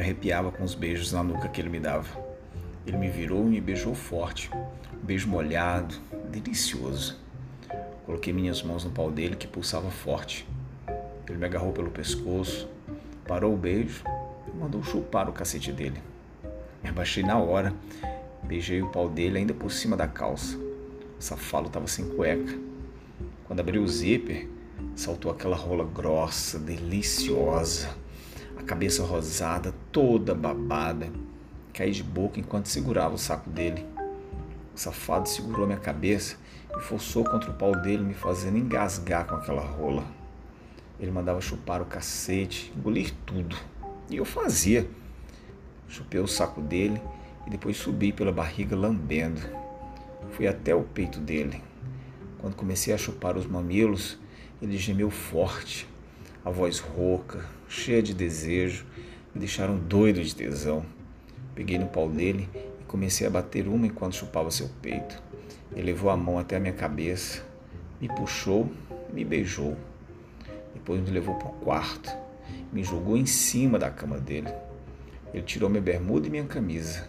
me arrepiava com os beijos na nuca que ele me dava. Ele me virou e me beijou forte. Um beijo molhado, delicioso. Coloquei minhas mãos no pau dele que pulsava forte. Ele me agarrou pelo pescoço, parou o beijo e mandou chupar o cacete dele. Me abaixei na hora, beijei o pau dele ainda por cima da calça. O safalo estava sem cueca. Quando abri o zíper, saltou aquela rola grossa, deliciosa, a cabeça rosada, toda babada. Caí de boca enquanto segurava o saco dele. O safado segurou minha cabeça e forçou contra o pau dele, me fazendo engasgar com aquela rola. Ele mandava chupar o cacete, engolir tudo. E eu fazia. Chupei o saco dele e depois subi pela barriga lambendo. Fui até o peito dele. Quando comecei a chupar os mamilos, ele gemeu forte. A voz rouca, cheia de desejo, me deixaram doido de tesão. Peguei no pau dele e comecei a bater uma enquanto chupava seu peito. Ele levou a mão até a minha cabeça, me puxou me beijou. Depois me levou para o quarto, me jogou em cima da cama dele. Ele tirou minha bermuda e minha camisa.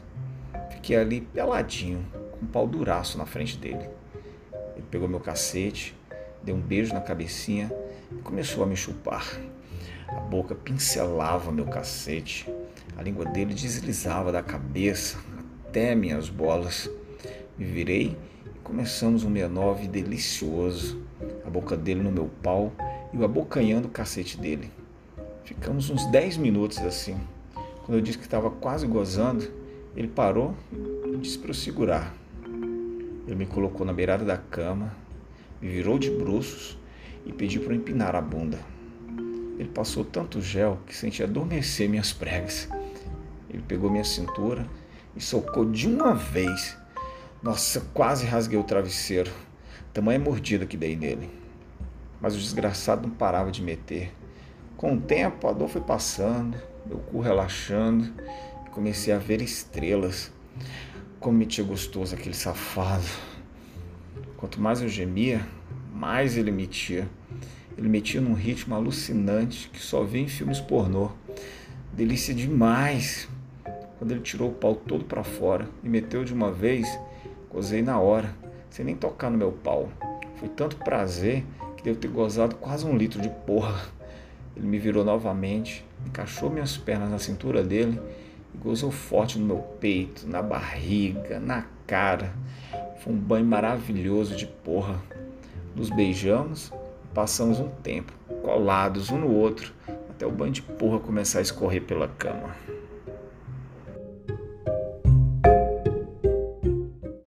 Fiquei ali peladinho, com um pau duraço na frente dele. Ele pegou meu cacete, deu um beijo na cabecinha e começou a me chupar. A boca pincelava meu cacete, a língua dele deslizava da cabeça até minhas bolas. Me virei e começamos um 69 delicioso, a boca dele no meu pau e o abocanhando o cacete dele. Ficamos uns 10 minutos assim. Quando eu disse que estava quase gozando, ele parou e disse para eu segurar. Ele me colocou na beirada da cama, virou de bruços e pediu para empinar a bunda. Ele passou tanto gel que senti adormecer minhas pregas. Ele pegou minha cintura e socou de uma vez. Nossa, quase rasguei o travesseiro. Tamanha mordida que dei nele. Mas o desgraçado não parava de meter. Com o tempo, a dor foi passando, meu cu relaxando e comecei a ver estrelas. Como me tinha gostoso aquele safado. Quanto mais eu gemia, mais ele metia. Ele metia num ritmo alucinante que só vê em filmes pornô. Delícia demais. Quando ele tirou o pau todo para fora e meteu de uma vez, gozei na hora, sem nem tocar no meu pau. Foi tanto prazer que devo ter gozado quase um litro de porra. Ele me virou novamente, encaixou minhas pernas na cintura dele e gozou forte no meu peito, na barriga, na cara. Foi um banho maravilhoso de porra. Nos beijamos e passamos um tempo, colados um no outro, até o banho de porra começar a escorrer pela cama.